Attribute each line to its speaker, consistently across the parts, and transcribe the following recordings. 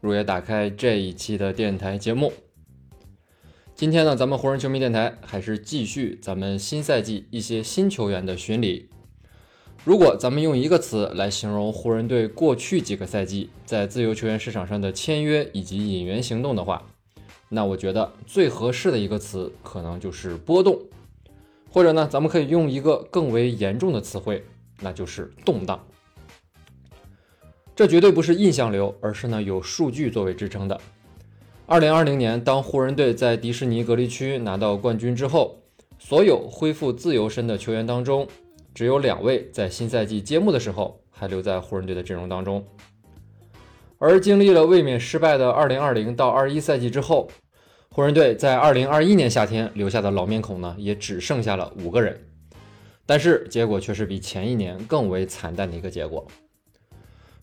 Speaker 1: 如约打开这一期的电台节目。今天呢，咱们湖人球迷电台还是继续咱们新赛季一些新球员的巡礼。如果咱们用一个词来形容湖人队过去几个赛季在自由球员市场上的签约以及引援行动的话，那我觉得最合适的一个词可能就是波动，或者呢，咱们可以用一个更为严重的词汇，那就是动荡。这绝对不是印象流，而是呢有数据作为支撑的。二零二零年，当湖人队在迪士尼隔离区拿到冠军之后，所有恢复自由身的球员当中，只有两位在新赛季揭幕的时候还留在湖人队的阵容当中。而经历了卫冕失败的二零二零到二一赛季之后，湖人队在二零二一年夏天留下的老面孔呢，也只剩下了五个人。但是结果却是比前一年更为惨淡的一个结果。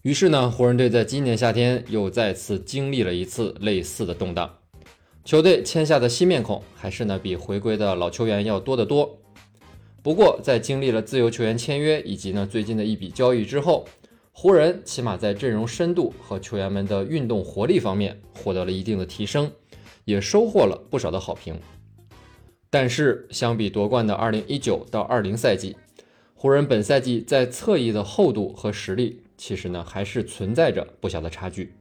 Speaker 1: 于是呢，湖人队在今年夏天又再次经历了一次类似的动荡。球队签下的新面孔还是呢比回归的老球员要多得多。不过，在经历了自由球员签约以及呢最近的一笔交易之后，湖人起码在阵容深度和球员们的运动活力方面获得了一定的提升，也收获了不少的好评。但是，相比夺冠的2019到20赛季，湖人本赛季在侧翼的厚度和实力。其实呢，还是存在着不小的差距。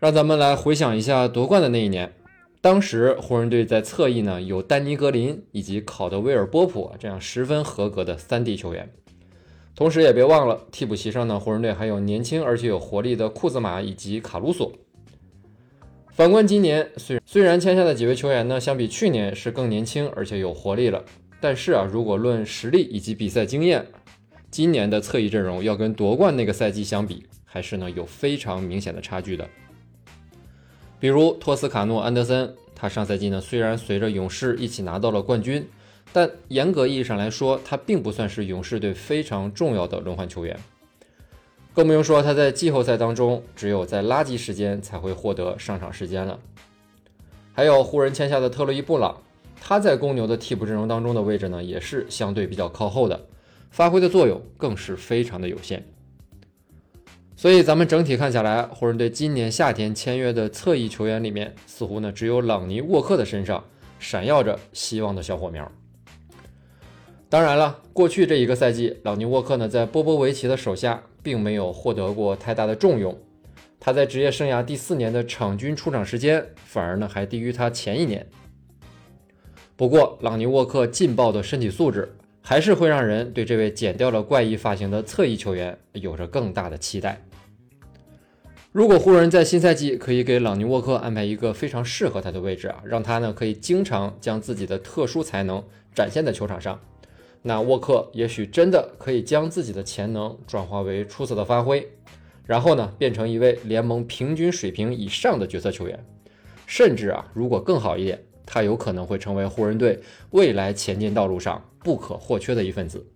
Speaker 1: 让咱们来回想一下夺冠的那一年，当时湖人队在侧翼呢有丹尼格林以及考德威尔波普这样十分合格的三 D 球员，同时也别忘了替补席上呢，湖人队还有年轻而且有活力的库兹马以及卡鲁索。反观今年，虽虽然签下的几位球员呢，相比去年是更年轻而且有活力了，但是啊，如果论实力以及比赛经验，今年的侧翼阵容要跟夺冠那个赛季相比，还是呢有非常明显的差距的。比如托斯卡诺·安德森，他上赛季呢虽然随着勇士一起拿到了冠军，但严格意义上来说，他并不算是勇士队非常重要的轮换球员。更不用说他在季后赛当中，只有在垃圾时间才会获得上场时间了。还有湖人签下的特洛伊·布朗，他在公牛的替补阵容当中的位置呢，也是相对比较靠后的。发挥的作用更是非常的有限，所以咱们整体看下来，湖人队今年夏天签约的侧翼球员里面，似乎呢只有朗尼沃克的身上闪耀着希望的小火苗。当然了，过去这一个赛季，朗尼沃克呢在波波维奇的手下并没有获得过太大的重用，他在职业生涯第四年的场均出场时间反而呢还低于他前一年。不过，朗尼沃克劲爆的身体素质。还是会让人对这位剪掉了怪异发型的侧翼球员有着更大的期待。如果湖人，在新赛季可以给朗尼沃克安排一个非常适合他的位置啊，让他呢可以经常将自己的特殊才能展现在球场上，那沃克也许真的可以将自己的潜能转化为出色的发挥，然后呢变成一位联盟平均水平以上的角色球员，甚至啊，如果更好一点。他有可能会成为湖人队未来前进道路上不可或缺的一份子。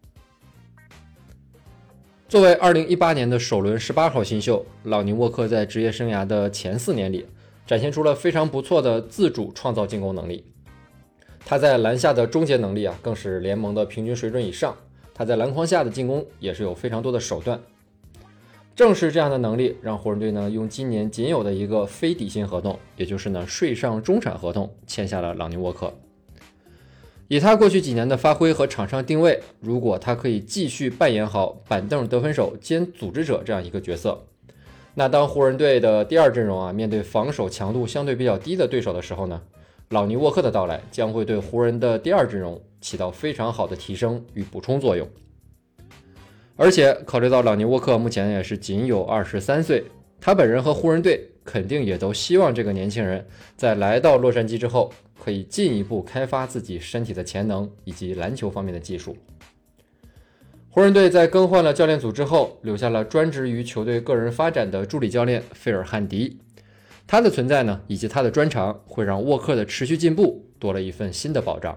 Speaker 1: 作为2018年的首轮18号新秀，朗尼沃克在职业生涯的前四年里，展现出了非常不错的自主创造进攻能力。他在篮下的终结能力啊，更是联盟的平均水准以上。他在篮筐下的进攻也是有非常多的手段。正是这样的能力，让湖人队呢用今年仅有的一个非底薪合同，也就是呢税上中产合同，签下了朗尼沃克。以他过去几年的发挥和场上定位，如果他可以继续扮演好板凳得分手兼组织者这样一个角色，那当湖人队的第二阵容啊面对防守强度相对比较低的对手的时候呢，朗尼沃克的到来将会对湖人的第二阵容起到非常好的提升与补充作用。而且考虑到朗尼沃克目前也是仅有二十三岁，他本人和湖人队肯定也都希望这个年轻人在来到洛杉矶之后，可以进一步开发自己身体的潜能以及篮球方面的技术。湖人队在更换了教练组之后，留下了专职于球队个人发展的助理教练费尔汉迪。他的存在呢，以及他的专长，会让沃克的持续进步多了一份新的保障。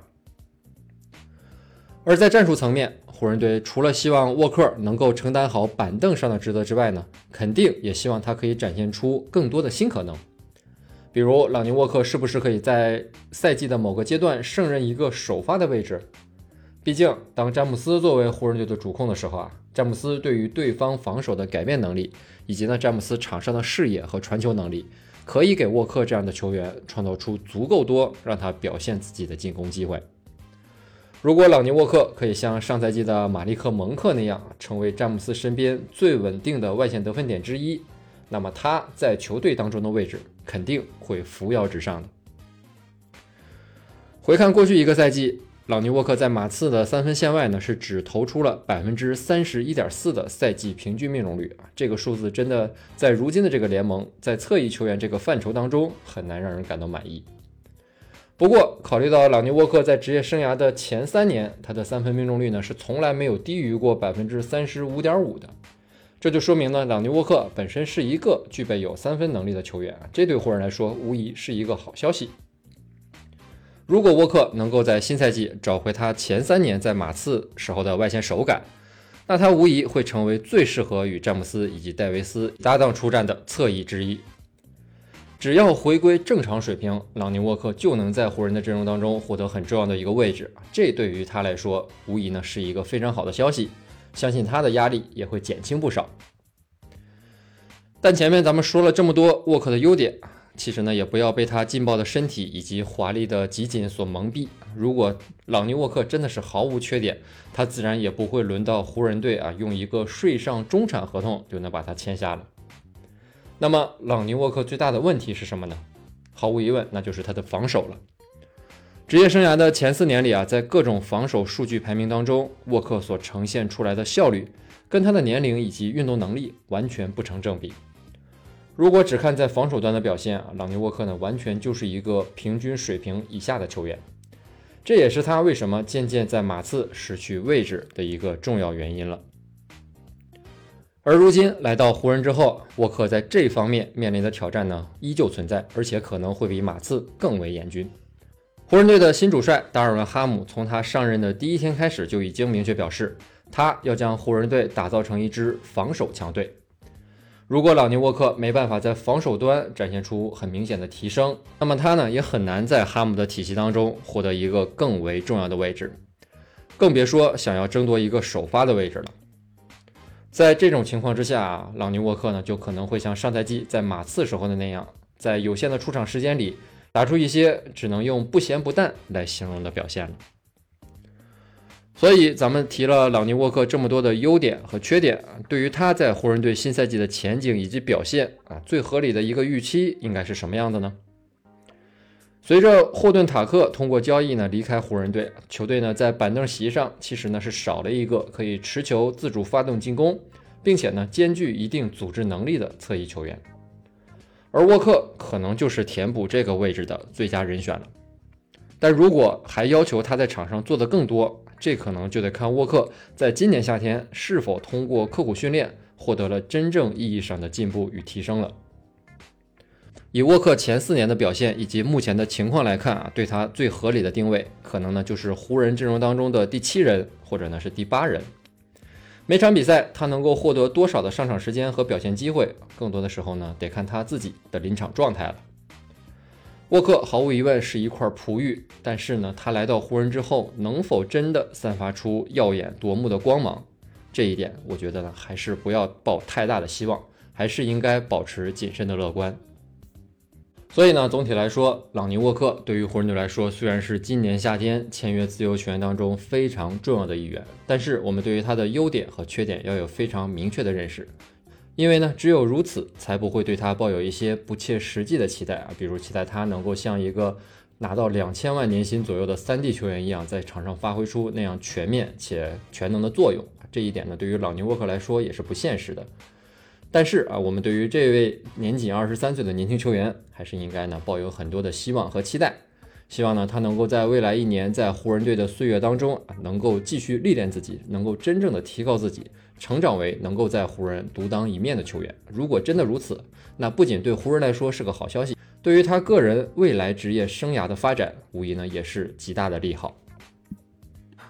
Speaker 1: 而在战术层面，湖人队除了希望沃克能够承担好板凳上的职责之外呢，肯定也希望他可以展现出更多的新可能。比如，朗尼沃克是不是可以在赛季的某个阶段胜任一个首发的位置？毕竟，当詹姆斯作为湖人队的主控的时候啊，詹姆斯对于对方防守的改变能力，以及呢詹姆斯场上的视野和传球能力，可以给沃克这样的球员创造出足够多让他表现自己的进攻机会。如果朗尼沃克可以像上赛季的马利克蒙克那样，成为詹姆斯身边最稳定的外线得分点之一，那么他在球队当中的位置肯定会扶摇直上的。回看过去一个赛季，朗尼沃克在马刺的三分线外呢是只投出了百分之三十一点四的赛季平均命中率啊，这个数字真的在如今的这个联盟，在侧翼球员这个范畴当中很难让人感到满意。不过，考虑到朗尼沃克在职业生涯的前三年，他的三分命中率呢是从来没有低于过百分之三十五点五的，这就说明呢，朗尼沃克本身是一个具备有三分能力的球员，这对湖人来说无疑是一个好消息。如果沃克能够在新赛季找回他前三年在马刺时候的外线手感，那他无疑会成为最适合与詹姆斯以及戴维斯搭档出战的侧翼之一。只要回归正常水平，朗尼沃克就能在湖人的阵容当中获得很重要的一个位置。这对于他来说，无疑呢是一个非常好的消息，相信他的压力也会减轻不少。但前面咱们说了这么多沃克的优点，其实呢也不要被他劲爆的身体以及华丽的集锦所蒙蔽。如果朗尼沃克真的是毫无缺点，他自然也不会轮到湖人队啊用一个税上中产合同就能把他签下了。那么，朗尼沃克最大的问题是什么呢？毫无疑问，那就是他的防守了。职业生涯的前四年里啊，在各种防守数据排名当中，沃克所呈现出来的效率，跟他的年龄以及运动能力完全不成正比。如果只看在防守端的表现啊，朗尼沃克呢，完全就是一个平均水平以下的球员。这也是他为什么渐渐在马刺失去位置的一个重要原因了。而如今来到湖人之后，沃克在这方面面临的挑战呢，依旧存在，而且可能会比马刺更为严峻。湖人队的新主帅达尔文·哈姆从他上任的第一天开始就已经明确表示，他要将湖人队打造成一支防守强队。如果老尼沃克没办法在防守端展现出很明显的提升，那么他呢也很难在哈姆的体系当中获得一个更为重要的位置，更别说想要争夺一个首发的位置了。在这种情况之下，朗尼沃克呢就可能会像上赛季在马刺时候的那样，在有限的出场时间里打出一些只能用不咸不淡来形容的表现了。所以咱们提了朗尼沃克这么多的优点和缺点，对于他在湖人队新赛季的前景以及表现啊，最合理的一个预期应该是什么样的呢？随着霍顿塔克通过交易呢离开湖人队，球队呢在板凳席上其实呢是少了一个可以持球自主发动进攻，并且呢兼具一定组织能力的侧翼球员，而沃克可能就是填补这个位置的最佳人选了。但如果还要求他在场上做的更多，这可能就得看沃克在今年夏天是否通过刻苦训练获得了真正意义上的进步与提升了。以沃克前四年的表现以及目前的情况来看啊，对他最合理的定位可能呢就是湖人阵容当中的第七人，或者呢是第八人。每场比赛他能够获得多少的上场时间和表现机会，更多的时候呢得看他自己的临场状态了。沃克毫无疑问是一块璞玉，但是呢他来到湖人之后，能否真的散发出耀眼夺目的光芒，这一点我觉得呢还是不要抱太大的希望，还是应该保持谨慎的乐观。所以呢，总体来说，朗尼沃克对于湖人队来说，虽然是今年夏天签约自由球员当中非常重要的一员，但是我们对于他的优点和缺点要有非常明确的认识，因为呢，只有如此，才不会对他抱有一些不切实际的期待啊，比如期待他能够像一个拿到两千万年薪左右的三 D 球员一样，在场上发挥出那样全面且全能的作用。这一点呢，对于朗尼沃克来说也是不现实的。但是啊，我们对于这位年仅二十三岁的年轻球员，还是应该呢抱有很多的希望和期待。希望呢他能够在未来一年在湖人队的岁月当中啊，能够继续历练自己，能够真正的提高自己，成长为能够在湖人独当一面的球员。如果真的如此，那不仅对湖人来说是个好消息，对于他个人未来职业生涯的发展，无疑呢也是极大的利好。